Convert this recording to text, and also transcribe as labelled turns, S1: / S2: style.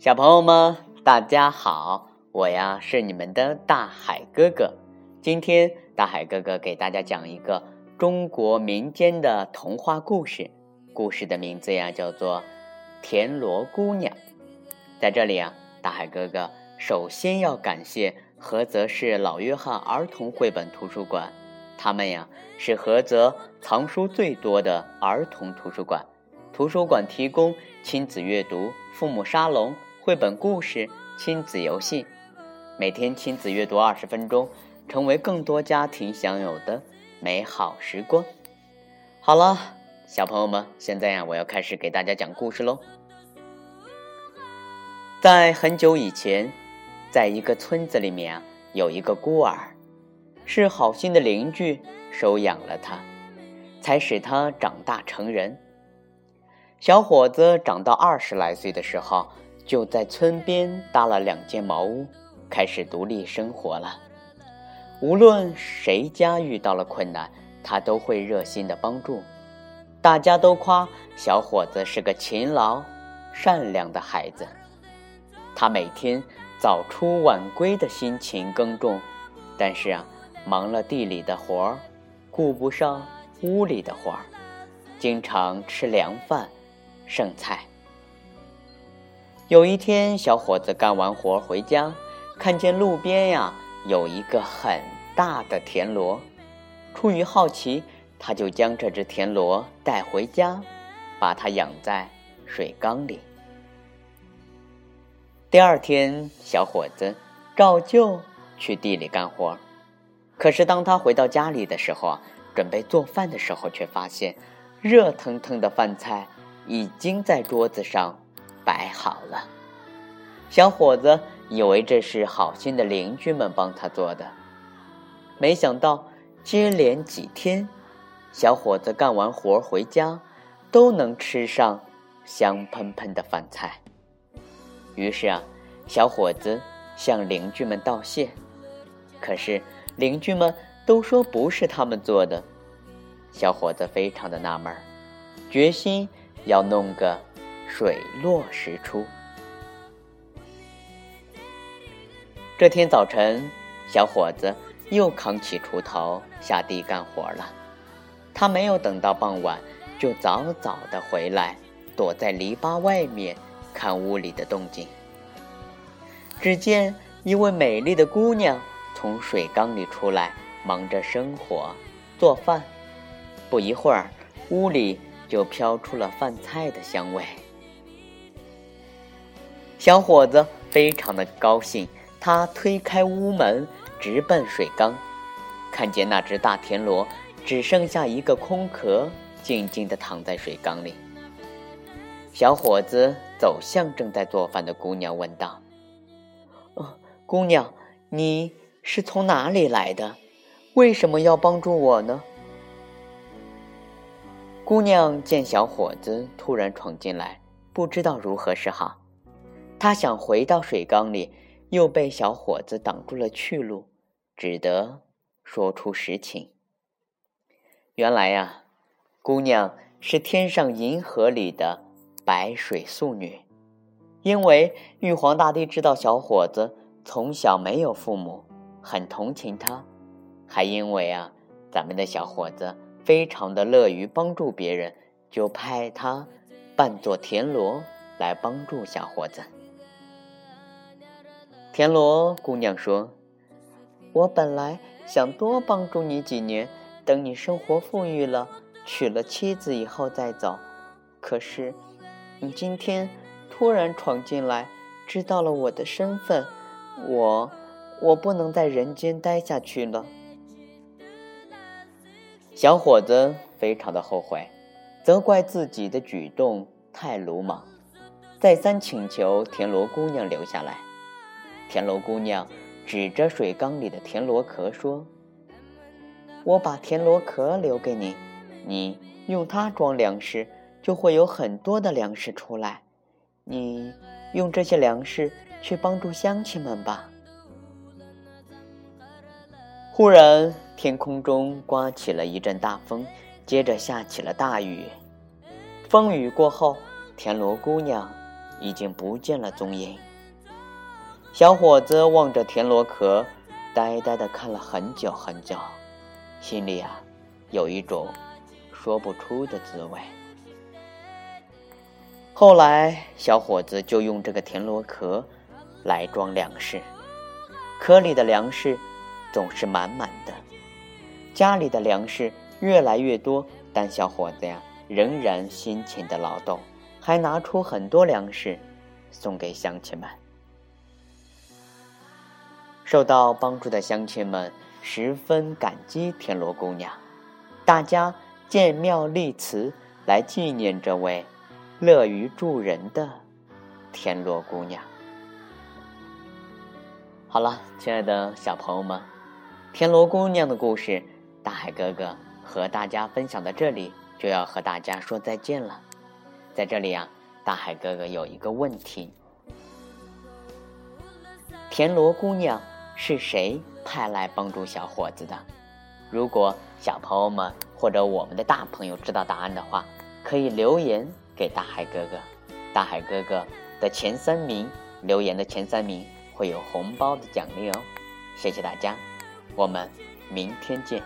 S1: 小朋友们，大家好，我呀是你们的大海哥哥。今天大海哥哥给大家讲一个中国民间的童话故事，故事的名字呀叫做《田螺姑娘》。在这里啊，大海哥哥首先要感谢菏泽市老约翰儿童绘本图书馆，他们呀是菏泽藏书最多的儿童图书馆。图书馆提供亲子阅读、父母沙龙。绘本故事、亲子游戏，每天亲子阅读二十分钟，成为更多家庭享有的美好时光。好了，小朋友们，现在呀，我要开始给大家讲故事喽。在很久以前，在一个村子里面啊，有一个孤儿，是好心的邻居收养了他，才使他长大成人。小伙子长到二十来岁的时候。就在村边搭了两间茅屋，开始独立生活了。无论谁家遇到了困难，他都会热心的帮助。大家都夸小伙子是个勤劳、善良的孩子。他每天早出晚归的辛勤耕种，但是啊，忙了地里的活儿，顾不上屋里的活儿，经常吃凉饭、剩菜。有一天，小伙子干完活回家，看见路边呀有一个很大的田螺。出于好奇，他就将这只田螺带回家，把它养在水缸里。第二天，小伙子照旧去地里干活。可是，当他回到家里的时候啊，准备做饭的时候，却发现热腾腾的饭菜已经在桌子上。摆好了，小伙子以为这是好心的邻居们帮他做的，没想到接连几天，小伙子干完活回家，都能吃上香喷喷的饭菜。于是啊，小伙子向邻居们道谢，可是邻居们都说不是他们做的。小伙子非常的纳闷决心要弄个。水落石出。这天早晨，小伙子又扛起锄头下地干活了。他没有等到傍晚，就早早的回来，躲在篱笆外面看屋里的动静。只见一位美丽的姑娘从水缸里出来，忙着生火做饭。不一会儿，屋里就飘出了饭菜的香味。小伙子非常的高兴，他推开屋门，直奔水缸，看见那只大田螺只剩下一个空壳，静静的躺在水缸里。小伙子走向正在做饭的姑娘，问道：“哦，姑娘，你是从哪里来的？为什么要帮助我呢？”姑娘见小伙子突然闯进来，不知道如何是好。他想回到水缸里，又被小伙子挡住了去路，只得说出实情。原来呀，姑娘是天上银河里的白水素女，因为玉皇大帝知道小伙子从小没有父母，很同情他，还因为啊，咱们的小伙子非常的乐于帮助别人，就派他扮作田螺来帮助小伙子。田螺姑娘说：“我本来想多帮助你几年，等你生活富裕了，娶了妻子以后再走。可是，你今天突然闯进来，知道了我的身份，我我不能在人间待下去了。”小伙子非常的后悔，责怪自己的举动太鲁莽，再三请求田螺姑娘留下来。田螺姑娘指着水缸里的田螺壳说：“我把田螺壳留给你，你用它装粮食，就会有很多的粮食出来。你用这些粮食去帮助乡亲们吧。”忽然，天空中刮起了一阵大风，接着下起了大雨。风雨过后，田螺姑娘已经不见了踪影。小伙子望着田螺壳，呆呆地看了很久很久，心里啊，有一种说不出的滋味。后来，小伙子就用这个田螺壳来装粮食，壳里的粮食总是满满的。家里的粮食越来越多，但小伙子呀，仍然辛勤的劳动，还拿出很多粮食送给乡亲们。受到帮助的乡亲们十分感激田螺姑娘，大家建庙立祠来纪念这位。乐于助人的田螺姑娘。好了，亲爱的小朋友们，田螺姑娘的故事，大海哥哥和大家分享到这里，就要和大家说再见了。在这里啊，大海哥哥有一个问题：田螺姑娘是谁派来帮助小伙子的？如果小朋友们或者我们的大朋友知道答案的话，可以留言。给大海哥哥，大海哥哥的前三名留言的前三名会有红包的奖励哦，谢谢大家，我们明天见。